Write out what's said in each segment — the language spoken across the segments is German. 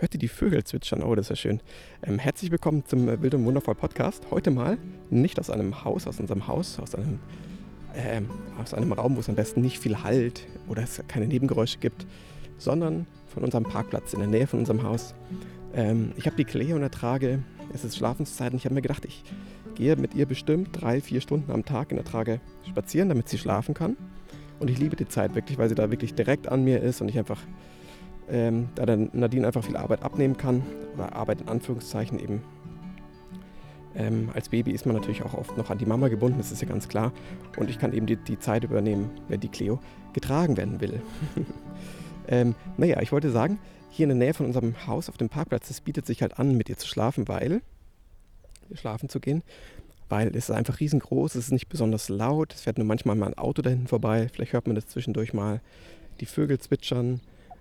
hört ihr die Vögel zwitschern? Oh, das ist ja schön. Ähm, herzlich willkommen zum äh, Wild und Wundervoll Podcast. Heute mal nicht aus einem Haus, aus unserem Haus, aus einem, ähm, aus einem Raum, wo es am besten nicht viel Halt oder es keine Nebengeräusche gibt, sondern von unserem Parkplatz in der Nähe von unserem Haus. Ähm, ich habe die Klee und ertrage, es ist Schlafenszeit und ich habe mir gedacht, ich gehe mit ihr bestimmt drei, vier Stunden am Tag in der Trage spazieren, damit sie schlafen kann. Und ich liebe die Zeit wirklich, weil sie da wirklich direkt an mir ist und ich einfach ähm, da dann Nadine einfach viel Arbeit abnehmen kann oder Arbeit in Anführungszeichen eben. Ähm, als Baby ist man natürlich auch oft noch an die Mama gebunden, das ist ja ganz klar. Und ich kann eben die, die Zeit übernehmen, wenn die Cleo getragen werden will. ähm, naja, ich wollte sagen, hier in der Nähe von unserem Haus auf dem Parkplatz, es bietet sich halt an, mit ihr zu schlafen, weil schlafen zu gehen, weil es ist einfach riesengroß, es ist nicht besonders laut, es fährt nur manchmal mal ein Auto da hinten vorbei, vielleicht hört man das zwischendurch mal, die Vögel zwitschern,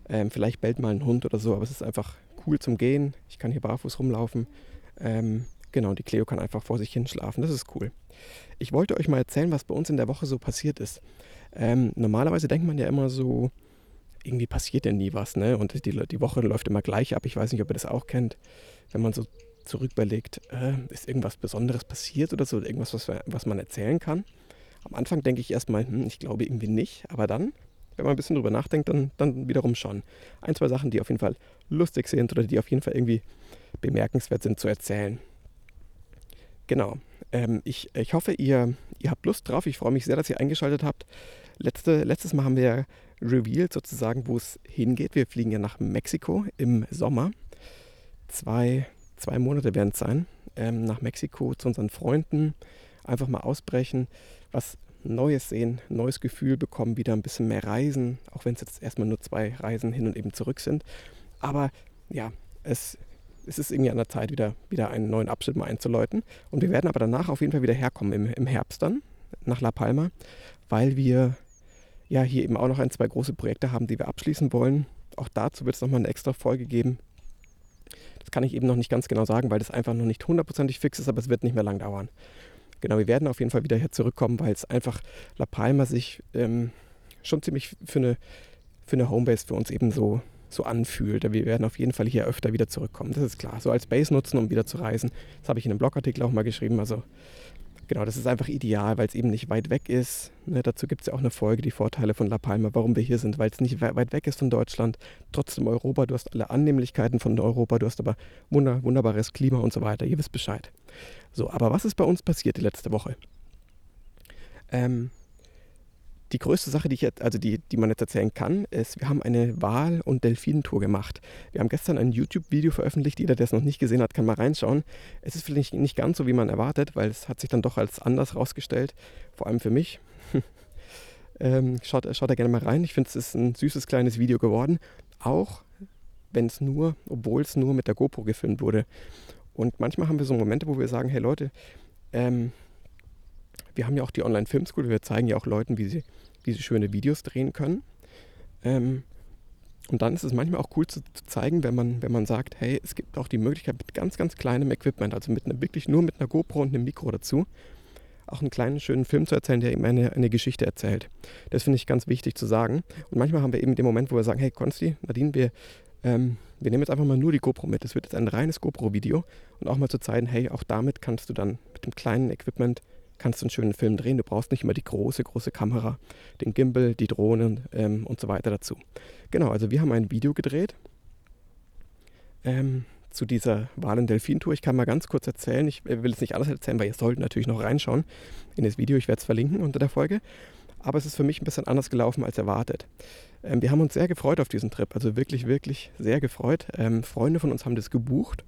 ähm, vielleicht bellt mal ein Hund oder so, aber es ist einfach cool zum Gehen. Ich kann hier barfuß rumlaufen. Ähm, genau, die Cleo kann einfach vor sich hin schlafen. Das ist cool. Ich wollte euch mal erzählen, was bei uns in der Woche so passiert ist. Ähm, normalerweise denkt man ja immer so, irgendwie passiert ja nie was, ne? Und die, die Woche läuft immer gleich ab. Ich weiß nicht, ob ihr das auch kennt. Wenn man so zurücküberlegt, äh, ist irgendwas Besonderes passiert oder so, irgendwas, was, was man erzählen kann. Am Anfang denke ich erstmal, hm, ich glaube irgendwie nicht, aber dann wenn man ein bisschen drüber nachdenkt, dann, dann wiederum schon. Ein, zwei Sachen, die auf jeden Fall lustig sind oder die auf jeden Fall irgendwie bemerkenswert sind zu erzählen. Genau. Ähm, ich, ich hoffe, ihr, ihr habt Lust drauf. Ich freue mich sehr, dass ihr eingeschaltet habt. Letzte, letztes Mal haben wir revealed sozusagen, wo es hingeht. Wir fliegen ja nach Mexiko im Sommer. Zwei, zwei Monate werden es sein. Ähm, nach Mexiko zu unseren Freunden. Einfach mal ausbrechen. Was Neues sehen, neues Gefühl bekommen, wieder ein bisschen mehr reisen, auch wenn es jetzt erstmal nur zwei Reisen hin und eben zurück sind. Aber ja, es, es ist irgendwie an der Zeit, wieder, wieder einen neuen Abschnitt mal einzuläuten. Und wir werden aber danach auf jeden Fall wieder herkommen, im, im Herbst dann, nach La Palma, weil wir ja hier eben auch noch ein, zwei große Projekte haben, die wir abschließen wollen. Auch dazu wird es nochmal eine extra Folge geben. Das kann ich eben noch nicht ganz genau sagen, weil das einfach noch nicht hundertprozentig fix ist, aber es wird nicht mehr lang dauern. Genau, wir werden auf jeden Fall wieder hier zurückkommen, weil es einfach La Palma sich ähm, schon ziemlich für eine, für eine Homebase für uns eben so, so anfühlt. Wir werden auf jeden Fall hier öfter wieder zurückkommen, das ist klar. So als Base nutzen, um wieder zu reisen. Das habe ich in einem Blogartikel auch mal geschrieben. Also genau, das ist einfach ideal, weil es eben nicht weit weg ist. Ne, dazu gibt es ja auch eine Folge, die Vorteile von La Palma, warum wir hier sind, weil es nicht weit weg ist von Deutschland, trotzdem Europa, du hast alle Annehmlichkeiten von Europa, du hast aber wunder, wunderbares Klima und so weiter, ihr wisst Bescheid. So, aber was ist bei uns passiert die letzte Woche? Ähm, die größte Sache, die, ich jetzt, also die, die man jetzt erzählen kann, ist, wir haben eine Wal- und Delfinentour gemacht. Wir haben gestern ein YouTube-Video veröffentlicht. Jeder, der es noch nicht gesehen hat, kann mal reinschauen. Es ist vielleicht nicht ganz so, wie man erwartet, weil es hat sich dann doch als anders rausgestellt. Vor allem für mich. ähm, schaut, schaut da gerne mal rein. Ich finde, es ist ein süßes kleines Video geworden. Auch wenn es nur, obwohl es nur mit der GoPro gefilmt wurde. Und manchmal haben wir so Momente, wo wir sagen, hey Leute, ähm, wir haben ja auch die Online-Filmschool, wir zeigen ja auch Leuten, wie sie, wie sie schöne Videos drehen können. Ähm, und dann ist es manchmal auch cool zu, zu, zeigen, wenn man, wenn man sagt, hey, es gibt auch die Möglichkeit mit ganz, ganz kleinem Equipment, also mit einer, wirklich nur mit einer GoPro und einem Mikro dazu, auch einen kleinen, schönen Film zu erzählen, der eben eine, eine Geschichte erzählt. Das finde ich ganz wichtig zu sagen. Und manchmal haben wir eben den Moment, wo wir sagen, hey Konsti, Nadine, wir, ähm, wir nehmen jetzt einfach mal nur die GoPro mit. Das wird jetzt ein reines GoPro-Video und auch mal zu zeigen, hey, auch damit kannst du dann mit dem kleinen Equipment kannst du einen schönen Film drehen. Du brauchst nicht immer die große, große Kamera, den Gimbal, die Drohnen ähm, und so weiter dazu. Genau, also wir haben ein Video gedreht ähm, zu dieser Walen-Delfin-Tour. Ich kann mal ganz kurz erzählen. Ich will jetzt nicht alles erzählen, weil ihr sollt natürlich noch reinschauen in das Video. Ich werde es verlinken unter der Folge. Aber es ist für mich ein bisschen anders gelaufen als erwartet. Ähm, wir haben uns sehr gefreut auf diesen Trip. Also wirklich, wirklich sehr gefreut. Ähm, Freunde von uns haben das gebucht,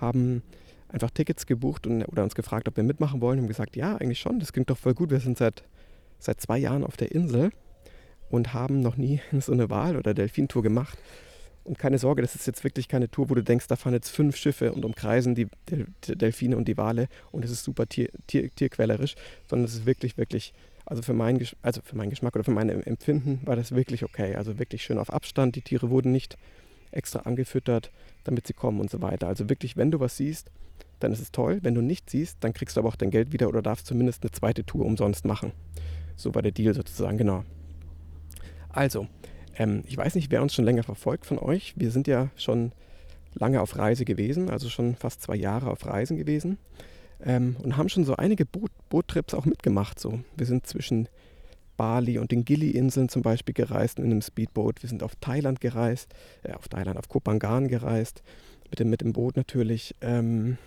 haben einfach Tickets gebucht und, oder uns gefragt, ob wir mitmachen wollen. Haben gesagt, ja, eigentlich schon, das klingt doch voll gut. Wir sind seit, seit zwei Jahren auf der Insel und haben noch nie so eine Wahl- oder Delfintour gemacht. Und keine Sorge, das ist jetzt wirklich keine Tour, wo du denkst, da fahren jetzt fünf Schiffe und umkreisen die Del Delfine und die Wale und es ist super tier tier tierquälerisch, sondern es ist wirklich, wirklich, also für, mein, also für meinen Geschmack oder für mein Empfinden war das wirklich okay. Also wirklich schön auf Abstand. Die Tiere wurden nicht extra angefüttert, damit sie kommen und so weiter. Also wirklich, wenn du was siehst, dann ist es toll. Wenn du nichts siehst, dann kriegst du aber auch dein Geld wieder oder darfst zumindest eine zweite Tour umsonst machen. So war der Deal sozusagen, genau. Also, ähm, ich weiß nicht, wer uns schon länger verfolgt von euch. Wir sind ja schon lange auf Reise gewesen, also schon fast zwei Jahre auf Reisen gewesen ähm, und haben schon so einige Boot Boottrips auch mitgemacht. So. Wir sind zwischen Bali und den Gili-Inseln zum Beispiel gereist in einem Speedboot. Wir sind auf Thailand gereist, äh, auf Thailand, auf Kopangan gereist, mit dem, mit dem Boot natürlich. Ähm,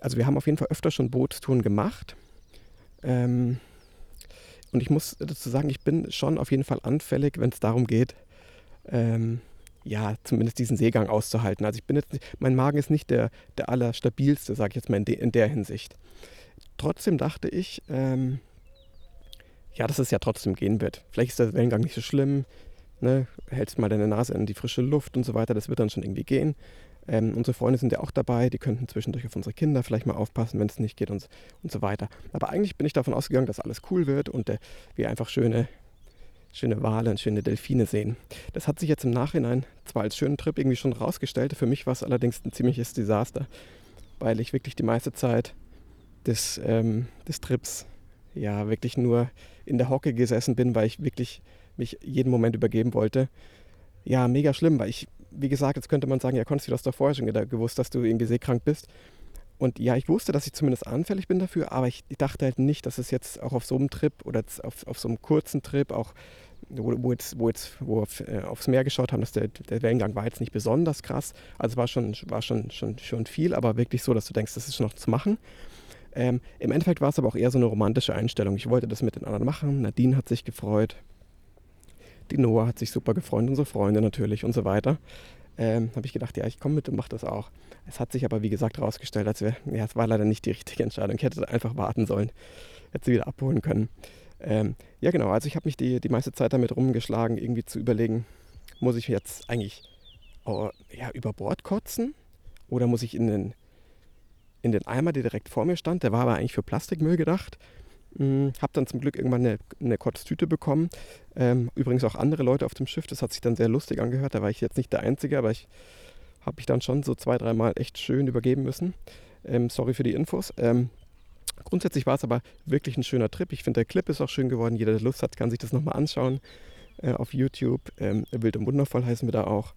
also wir haben auf jeden Fall öfter schon Bootstouren gemacht. Ähm, und ich muss dazu sagen, ich bin schon auf jeden Fall anfällig, wenn es darum geht, ähm, ja, zumindest diesen Seegang auszuhalten. Also ich bin jetzt, mein Magen ist nicht der, der allerstabilste, sage ich jetzt mal in, de, in, der Hinsicht. Trotzdem dachte ich, ähm, ja, dass es ja trotzdem gehen wird. Vielleicht ist der Wellengang nicht so schlimm, ne? hältst mal deine Nase in die frische Luft und so weiter, das wird dann schon irgendwie gehen. Ähm, unsere Freunde sind ja auch dabei, die könnten zwischendurch auf unsere Kinder vielleicht mal aufpassen, wenn es nicht geht und, und so weiter. Aber eigentlich bin ich davon ausgegangen, dass alles cool wird und äh, wir einfach schöne schöne Wale und schöne Delfine sehen. Das hat sich jetzt im Nachhinein zwar als schönen Trip irgendwie schon rausgestellt, für mich war es allerdings ein ziemliches Desaster, weil ich wirklich die meiste Zeit des, ähm, des Trips ja wirklich nur in der Hocke gesessen bin, weil ich wirklich mich jeden Moment übergeben wollte. Ja, mega schlimm, weil ich, wie gesagt, jetzt könnte man sagen, ja, konntest du das doch vorher schon gewusst, dass du irgendwie seekrank bist. Und ja, ich wusste, dass ich zumindest anfällig bin dafür, aber ich, dachte halt nicht, dass es jetzt auch auf so einem Trip oder auf, auf so einem kurzen Trip, auch wo, wo jetzt, wo, jetzt, wo wir auf, äh, aufs Meer geschaut haben, dass der, der Wellengang war jetzt nicht besonders krass. Also war schon, war schon, schon, schon viel, aber wirklich so, dass du denkst, das ist noch zu machen. Ähm, Im Endeffekt war es aber auch eher so eine romantische Einstellung. Ich wollte das mit den anderen machen. Nadine hat sich gefreut. Die Noah hat sich super gefreut, unsere Freunde natürlich und so weiter ähm, habe ich gedacht, ja, ich komme mit und mache das auch. Es hat sich aber, wie gesagt, herausgestellt, als wir, ja, es war leider nicht die richtige Entscheidung. Ich hätte einfach warten sollen, hätte sie wieder abholen können. Ähm, ja, genau, also ich habe mich die, die meiste Zeit damit rumgeschlagen, irgendwie zu überlegen, muss ich jetzt eigentlich oh, ja, über Bord kotzen oder muss ich in den, in den Eimer, der direkt vor mir stand, der war aber eigentlich für Plastikmüll gedacht, hm, habe dann zum Glück irgendwann eine, eine Kotztüte bekommen. Ähm, übrigens auch andere Leute auf dem Schiff. Das hat sich dann sehr lustig angehört. Da war ich jetzt nicht der Einzige, aber ich habe mich dann schon so zwei, dreimal echt schön übergeben müssen. Ähm, sorry für die Infos. Ähm, grundsätzlich war es aber wirklich ein schöner Trip. Ich finde, der Clip ist auch schön geworden. Jeder, der Lust hat, kann sich das nochmal anschauen äh, auf YouTube. Ähm, Wild und Wundervoll heißen wir da auch.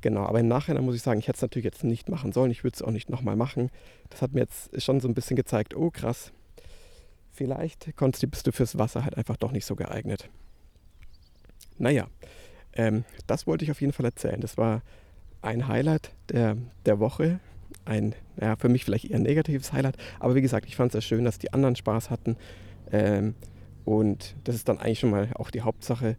Genau, aber im Nachhinein muss ich sagen, ich hätte es natürlich jetzt nicht machen sollen. Ich würde es auch nicht nochmal machen. Das hat mir jetzt schon so ein bisschen gezeigt, oh krass, vielleicht konntest, bist du fürs Wasser halt einfach doch nicht so geeignet. Naja, ähm, das wollte ich auf jeden Fall erzählen. Das war ein Highlight der, der Woche. Ein, ja, für mich vielleicht eher negatives Highlight. Aber wie gesagt, ich fand es sehr schön, dass die anderen Spaß hatten. Ähm, und das ist dann eigentlich schon mal auch die Hauptsache.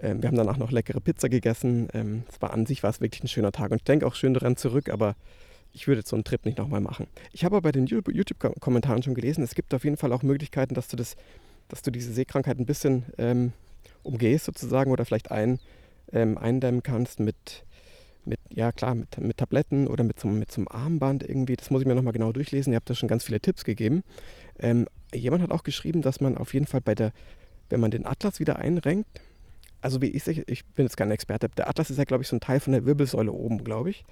Ähm, wir haben danach noch leckere Pizza gegessen. Ähm, es war an sich war es wirklich ein schöner Tag. Und ich denke auch schön daran zurück, aber ich würde so einen Trip nicht nochmal machen. Ich habe aber bei den YouTube-Kommentaren schon gelesen, es gibt auf jeden Fall auch Möglichkeiten, dass du, das, dass du diese Seekrankheit ein bisschen ähm, umgehst sozusagen oder vielleicht ein, ähm, eindämmen kannst mit, mit, ja klar, mit, mit Tabletten oder mit so, mit so einem Armband irgendwie. Das muss ich mir nochmal genau durchlesen. Ihr habt da schon ganz viele Tipps gegeben. Ähm, jemand hat auch geschrieben, dass man auf jeden Fall bei der, wenn man den Atlas wieder einrenkt, also wie ich, ich bin jetzt kein Experte, der Atlas ist ja, glaube ich, so ein Teil von der Wirbelsäule oben, glaube ich.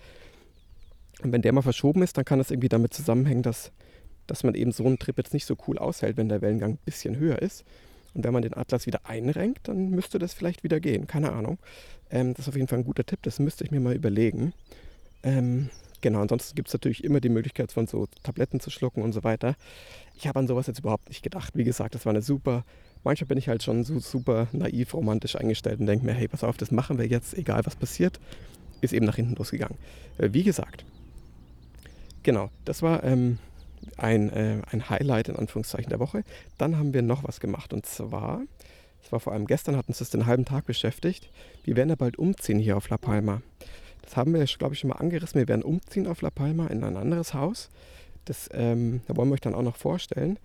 Und wenn der mal verschoben ist, dann kann das irgendwie damit zusammenhängen, dass, dass man eben so einen Trip jetzt nicht so cool aushält, wenn der Wellengang ein bisschen höher ist. Und wenn man den Atlas wieder einrenkt, dann müsste das vielleicht wieder gehen. Keine Ahnung. Ähm, das ist auf jeden Fall ein guter Tipp, das müsste ich mir mal überlegen. Ähm, genau, ansonsten gibt es natürlich immer die Möglichkeit, von so Tabletten zu schlucken und so weiter. Ich habe an sowas jetzt überhaupt nicht gedacht. Wie gesagt, das war eine super. Manchmal bin ich halt schon so super naiv, romantisch eingestellt und denke mir, hey, pass auf, das machen wir jetzt, egal was passiert. Ist eben nach hinten losgegangen. Äh, wie gesagt, Genau, das war ähm, ein, äh, ein Highlight in Anführungszeichen der Woche. Dann haben wir noch was gemacht und zwar, es war vor allem gestern, hat uns das den halben Tag beschäftigt. Wir werden ja bald umziehen hier auf La Palma. Das haben wir, glaube ich, schon mal angerissen. Wir werden umziehen auf La Palma in ein anderes Haus. Das ähm, da wollen wir euch dann auch noch vorstellen.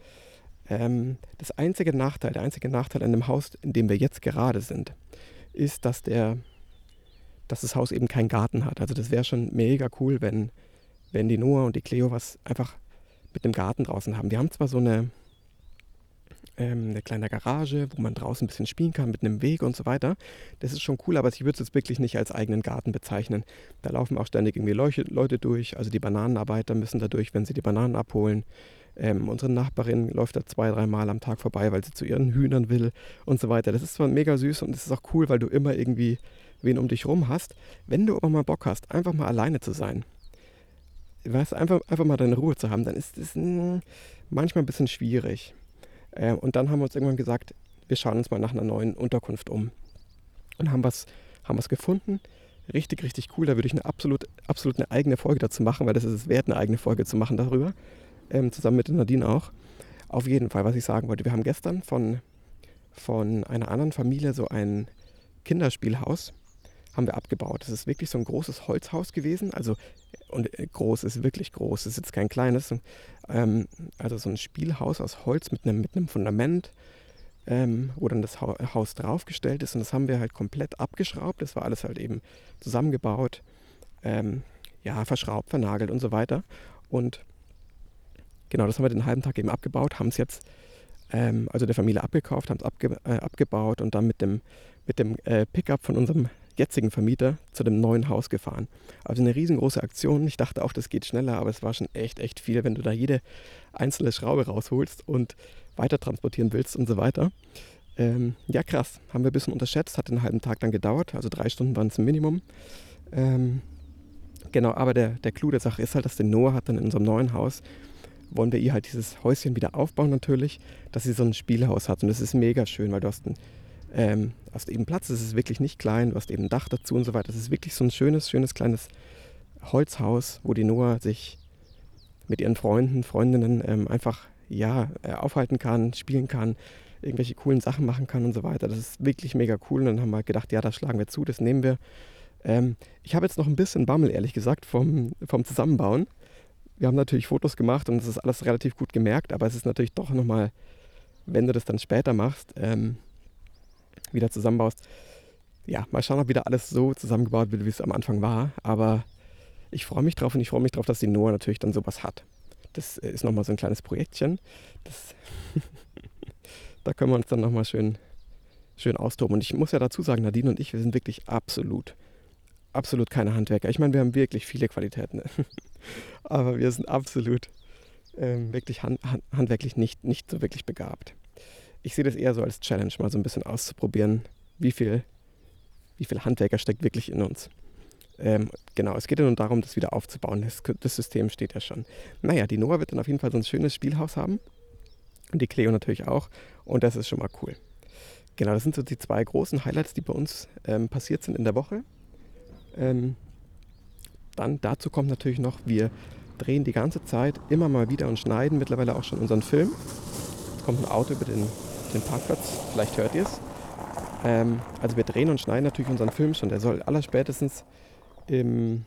Ähm, das einzige Nachteil, der einzige Nachteil an dem Haus, in dem wir jetzt gerade sind, ist, dass der, dass das Haus eben keinen Garten hat. Also das wäre schon mega cool, wenn wenn die Noah und die Cleo was einfach mit dem Garten draußen haben. Die haben zwar so eine, ähm, eine kleine Garage, wo man draußen ein bisschen spielen kann mit einem Weg und so weiter. Das ist schon cool, aber ich würde es jetzt wirklich nicht als eigenen Garten bezeichnen. Da laufen auch ständig irgendwie Leute durch, also die Bananenarbeiter müssen da durch, wenn sie die Bananen abholen. Ähm, unsere Nachbarin läuft da zwei, dreimal am Tag vorbei, weil sie zu ihren Hühnern will und so weiter. Das ist zwar mega süß und es ist auch cool, weil du immer irgendwie wen um dich rum hast, wenn du aber mal Bock hast, einfach mal alleine zu sein, weißt, einfach, einfach mal deine Ruhe zu haben, dann ist es hm, manchmal ein bisschen schwierig. Äh, und dann haben wir uns irgendwann gesagt, wir schauen uns mal nach einer neuen Unterkunft um. Und haben was, haben was gefunden. Richtig, richtig cool. Da würde ich eine absolut, absolut eine eigene Folge dazu machen, weil das ist es wert, eine eigene Folge zu machen darüber. Ähm, zusammen mit Nadine auch. Auf jeden Fall, was ich sagen wollte. Wir haben gestern von, von einer anderen Familie so ein Kinderspielhaus haben wir abgebaut. Das ist wirklich so ein großes Holzhaus gewesen. Also, und äh, groß ist wirklich groß. Es ist jetzt kein kleines. Ähm, also so ein Spielhaus aus Holz mit einem, mit einem Fundament, ähm, wo dann das Haus draufgestellt ist. Und das haben wir halt komplett abgeschraubt. Das war alles halt eben zusammengebaut, ähm, ja, verschraubt, vernagelt und so weiter. Und genau, das haben wir den halben Tag eben abgebaut, haben es jetzt, ähm, also der Familie abgekauft, haben es abge äh, abgebaut und dann mit dem, mit dem äh, Pickup von unserem jetzigen Vermieter zu dem neuen Haus gefahren. Also eine riesengroße Aktion. Ich dachte auch, das geht schneller, aber es war schon echt, echt viel, wenn du da jede einzelne Schraube rausholst und weiter transportieren willst und so weiter. Ähm, ja, krass. Haben wir ein bisschen unterschätzt. Hat einen halben Tag dann gedauert. Also drei Stunden waren es ein Minimum. Ähm, genau, aber der, der Clou der Sache ist halt, dass der Noah hat dann in unserem neuen Haus wollen wir ihr halt dieses Häuschen wieder aufbauen natürlich, dass sie so ein Spielhaus hat. Und das ist mega schön, weil du hast, ein, ähm, hast eben Platz, es ist wirklich nicht klein, du hast eben ein Dach dazu und so weiter. Das ist wirklich so ein schönes, schönes kleines Holzhaus, wo die Noah sich mit ihren Freunden, Freundinnen ähm, einfach ja, äh, aufhalten kann, spielen kann, irgendwelche coolen Sachen machen kann und so weiter. Das ist wirklich mega cool. Und dann haben wir gedacht, ja, das schlagen wir zu, das nehmen wir. Ähm, ich habe jetzt noch ein bisschen Bammel, ehrlich gesagt, vom, vom Zusammenbauen wir haben natürlich Fotos gemacht und es ist alles relativ gut gemerkt, aber es ist natürlich doch nochmal, wenn du das dann später machst, ähm, wieder zusammenbaust. Ja, mal schauen, ob wieder alles so zusammengebaut wird, wie es am Anfang war. Aber ich freue mich drauf und ich freue mich drauf, dass die Noah natürlich dann sowas hat. Das ist nochmal so ein kleines Projektchen. Das da können wir uns dann nochmal schön, schön austoben. Und ich muss ja dazu sagen, Nadine und ich, wir sind wirklich absolut absolut keine Handwerker. Ich meine, wir haben wirklich viele Qualitäten, aber wir sind absolut ähm, wirklich hand, hand, handwerklich nicht, nicht so wirklich begabt. Ich sehe das eher so als Challenge, mal so ein bisschen auszuprobieren, wie viel, wie viel Handwerker steckt wirklich in uns. Ähm, genau, es geht ja nur darum, das wieder aufzubauen. Das, das, System steht ja schon. Naja, die Noah wird dann auf jeden Fall so ein schönes Spielhaus haben. Und die Cleo natürlich auch. Und das ist schon mal cool. Genau, das sind so die zwei großen Highlights, die bei uns ähm, passiert sind in der Woche. Ähm, dann dazu kommt natürlich noch, wir drehen die ganze Zeit immer mal wieder und schneiden mittlerweile auch schon unseren Film. Jetzt kommt ein Auto über den, den Parkplatz, vielleicht hört ihr es. Ähm, also wir drehen und schneiden natürlich unseren Film schon. Der soll allerspätestens im,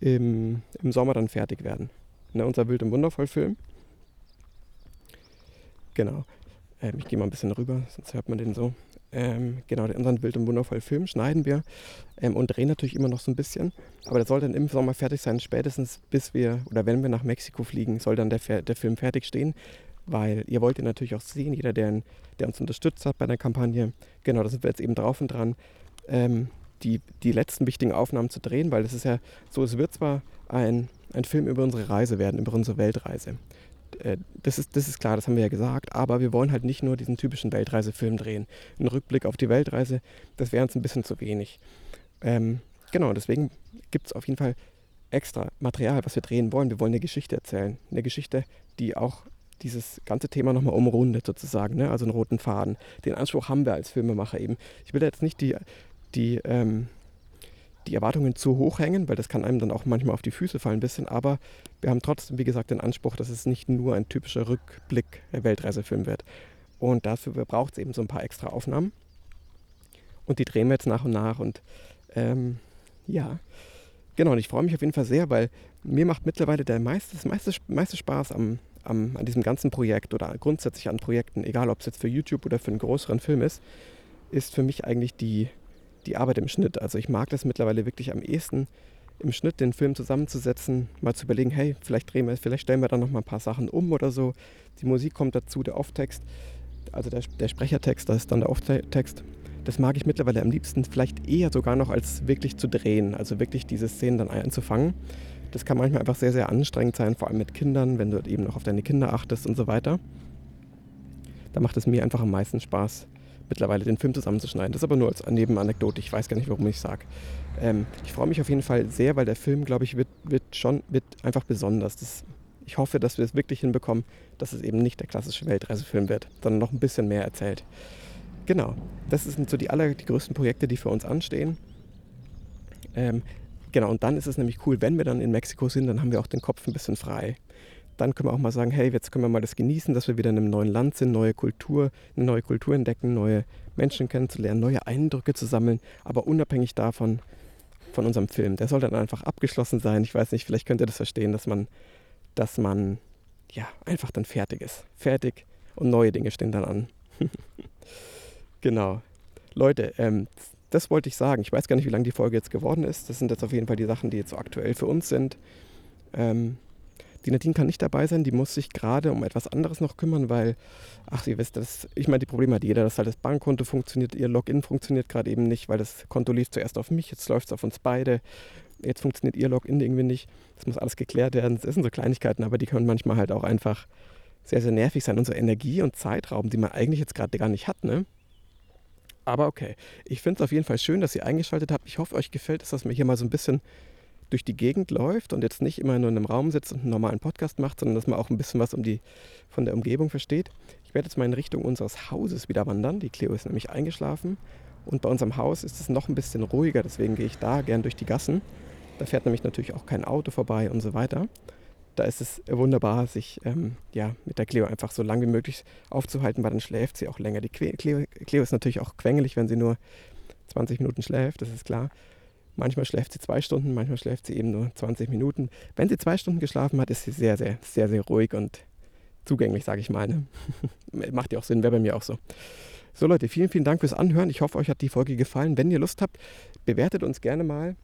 im, im Sommer dann fertig werden. Ne, unser Wild und Wundervoll Film. Genau. Ähm, ich gehe mal ein bisschen rüber, sonst hört man den so. Ähm, genau, unseren Wild und Wundervoll Film schneiden wir ähm, und drehen natürlich immer noch so ein bisschen. Aber der soll dann im Sommer fertig sein, spätestens bis wir oder wenn wir nach Mexiko fliegen, soll dann der, der Film fertig stehen. Weil ihr wollt ihn natürlich auch sehen, jeder, der, der uns unterstützt hat bei der Kampagne. Genau, da sind wir jetzt eben drauf und dran, ähm, die, die letzten wichtigen Aufnahmen zu drehen, weil es ist ja so, es wird zwar ein, ein Film über unsere Reise werden, über unsere Weltreise. Äh, das ist, das ist klar, das haben wir ja gesagt, aber wir wollen halt nicht nur diesen typischen Weltreisefilm drehen. Ein Rückblick auf die Weltreise, das wäre uns ein bisschen zu wenig. Ähm, genau, deswegen gibt es auf jeden Fall extra Material, was wir drehen wollen. Wir wollen eine Geschichte erzählen. Eine Geschichte, die auch dieses ganze Thema nochmal umrundet sozusagen, ne? also einen roten Faden. Den Anspruch haben wir als Filmemacher eben. Ich will jetzt nicht die, die ähm, die Erwartungen zu hoch hängen, weil das kann einem dann auch manchmal auf die Füße fallen ein bisschen. Aber wir haben trotzdem, wie gesagt, den Anspruch, dass es nicht nur ein typischer Rückblick-Weltreisefilm wird. Und dafür braucht es eben so ein paar extra Aufnahmen. Und die drehen wir jetzt nach und nach. Und ähm, ja, genau. Und ich freue mich auf jeden Fall sehr, weil mir macht mittlerweile der meiste, das meiste, meiste Spaß am, am, an diesem ganzen Projekt oder grundsätzlich an Projekten, egal ob es jetzt für YouTube oder für einen größeren Film ist, ist für mich eigentlich die, die Arbeit im Schnitt. Also ich mag das mittlerweile wirklich am ehesten, im Schnitt den Film zusammenzusetzen, mal zu überlegen, hey, vielleicht drehen wir, vielleicht stellen wir da noch mal ein paar Sachen um oder so. Die Musik kommt dazu, der Off-Text, also der, der Sprechertext, das ist dann der Off-Text. Das mag ich mittlerweile am liebsten, vielleicht eher sogar noch als wirklich zu drehen, also wirklich diese Szenen dann einzufangen. Das kann manchmal einfach sehr, sehr anstrengend sein, vor allem mit Kindern, wenn du eben noch auf deine Kinder achtest und so weiter. Da macht es mir einfach am meisten Spaß, mittlerweile den Film zusammenzuschneiden. Das ist aber nur als Nebenanekdote, ich weiß gar nicht, warum ich es sage. Ähm, ich freue mich auf jeden Fall sehr, weil der Film, glaube ich, wird, wird schon wird einfach besonders. Das, ich hoffe, dass wir es wirklich hinbekommen, dass es eben nicht der klassische Weltreisefilm wird, sondern noch ein bisschen mehr erzählt. Genau, das sind so die aller die größten Projekte, die für uns anstehen. Ähm, genau, und dann ist es nämlich cool, wenn wir dann in Mexiko sind, dann haben wir auch den Kopf ein bisschen frei. Dann können wir auch mal sagen, hey, jetzt können wir mal das genießen, dass wir wieder in einem neuen Land sind, neue Kultur, eine neue Kultur entdecken, neue Menschen kennenzulernen, neue Eindrücke zu sammeln, aber unabhängig davon, von unserem Film. Der soll dann einfach abgeschlossen sein. Ich weiß nicht, vielleicht könnt ihr das verstehen, dass man, dass man ja einfach dann fertig ist. Fertig und neue Dinge stehen dann an. genau. Leute, ähm, das wollte ich sagen. Ich weiß gar nicht, wie lange die Folge jetzt geworden ist. Das sind jetzt auf jeden Fall die Sachen, die jetzt so aktuell für uns sind. Ähm, die Nadine kann nicht dabei sein, die muss sich gerade um etwas anderes noch kümmern, weil, ach, ihr wisst, das, ich meine, die Probleme hat jeder, dass halt das Bankkonto funktioniert, ihr Login funktioniert gerade eben nicht, weil das Konto lief zuerst auf mich, jetzt läuft es auf uns beide, jetzt funktioniert ihr Login irgendwie nicht. Das muss alles geklärt werden. Das sind so Kleinigkeiten, aber die können manchmal halt auch einfach sehr, sehr nervig sein. Unsere Energie und Zeitraum, die man eigentlich jetzt gerade gar nicht hat, ne? Aber okay, ich finde es auf jeden Fall schön, dass ihr eingeschaltet habt. Ich hoffe, euch gefällt es, dass man hier mal so ein bisschen durch die Gegend läuft und jetzt nicht immer nur in einem Raum sitzt und einen normalen Podcast macht, sondern dass man auch ein bisschen was um die, von der Umgebung versteht. Ich werde jetzt mal in Richtung unseres Hauses wieder wandern. Die Cleo ist nämlich eingeschlafen. Und bei unserem Haus ist es noch ein bisschen ruhiger, deswegen gehe ich da gern durch die Gassen. Da fährt nämlich natürlich auch kein Auto vorbei und so weiter. Da ist es wunderbar, sich ähm, ja, mit der Cleo einfach so lange wie möglich aufzuhalten, weil dann schläft sie auch länger. Die Cleo, Cleo ist natürlich auch quengelig, wenn sie nur 20 Minuten schläft, das ist klar. Manchmal schläft sie zwei Stunden, manchmal schläft sie eben nur 20 Minuten. Wenn sie zwei Stunden geschlafen hat, ist sie sehr, sehr, sehr, sehr ruhig und zugänglich, sage ich mal. Ne? Macht ja auch Sinn, wäre bei mir auch so. So Leute, vielen, vielen Dank fürs Anhören. Ich hoffe, euch hat die Folge gefallen. Wenn ihr Lust habt, bewertet uns gerne mal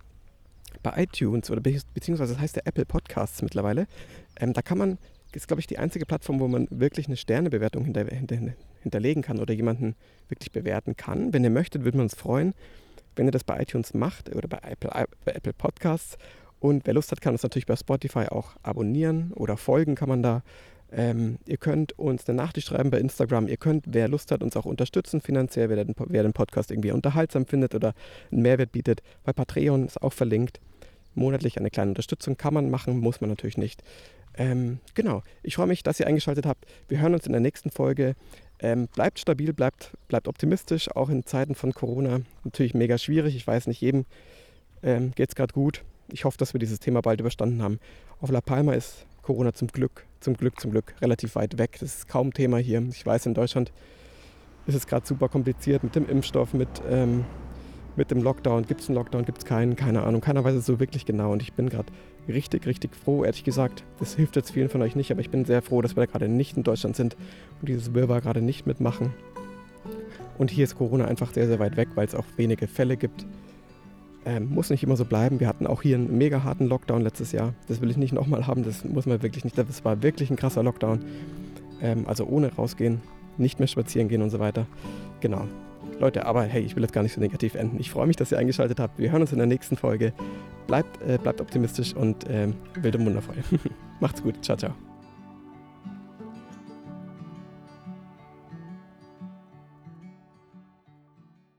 bei iTunes oder beziehungsweise das heißt der Apple Podcasts mittlerweile. Ähm, da kann man, ist glaube ich die einzige Plattform, wo man wirklich eine Sternebewertung hinter, hinter, hinterlegen kann oder jemanden wirklich bewerten kann. Wenn ihr möchtet, würden wir uns freuen wenn ihr das bei iTunes macht oder bei Apple, bei Apple Podcasts. Und wer Lust hat, kann uns natürlich bei Spotify auch abonnieren oder folgen kann man da. Ähm, ihr könnt uns eine Nachricht schreiben bei Instagram. Ihr könnt, wer Lust hat, uns auch unterstützen finanziell, wer den, wer den Podcast irgendwie unterhaltsam findet oder einen Mehrwert bietet. Bei Patreon ist auch verlinkt. Monatlich eine kleine Unterstützung kann man machen, muss man natürlich nicht. Ähm, genau, ich freue mich, dass ihr eingeschaltet habt. Wir hören uns in der nächsten Folge. Ähm, bleibt stabil, bleibt, bleibt optimistisch, auch in Zeiten von Corona. Natürlich mega schwierig. Ich weiß nicht, jedem ähm, geht es gerade gut. Ich hoffe, dass wir dieses Thema bald überstanden haben. Auf La Palma ist Corona zum Glück, zum Glück, zum Glück relativ weit weg. Das ist kaum Thema hier. Ich weiß, in Deutschland ist es gerade super kompliziert mit dem Impfstoff, mit, ähm, mit dem Lockdown. Gibt es einen Lockdown, gibt es keinen? Keine Ahnung. Keiner weiß es so wirklich genau. Und ich bin gerade richtig, richtig froh, ehrlich gesagt. Das hilft jetzt vielen von euch nicht, aber ich bin sehr froh, dass wir da gerade nicht in Deutschland sind und dieses Wirrwarr gerade nicht mitmachen. Und hier ist Corona einfach sehr, sehr weit weg, weil es auch wenige Fälle gibt. Ähm, muss nicht immer so bleiben. Wir hatten auch hier einen mega harten Lockdown letztes Jahr. Das will ich nicht nochmal haben, das muss man wirklich nicht. Das war wirklich ein krasser Lockdown. Ähm, also ohne rausgehen, nicht mehr spazieren gehen und so weiter. Genau. Leute, aber hey, ich will jetzt gar nicht so negativ enden. Ich freue mich, dass ihr eingeschaltet habt. Wir hören uns in der nächsten Folge. Bleibt, äh, bleibt optimistisch und äh, wild und wundervoll. Macht's gut. Ciao, ciao.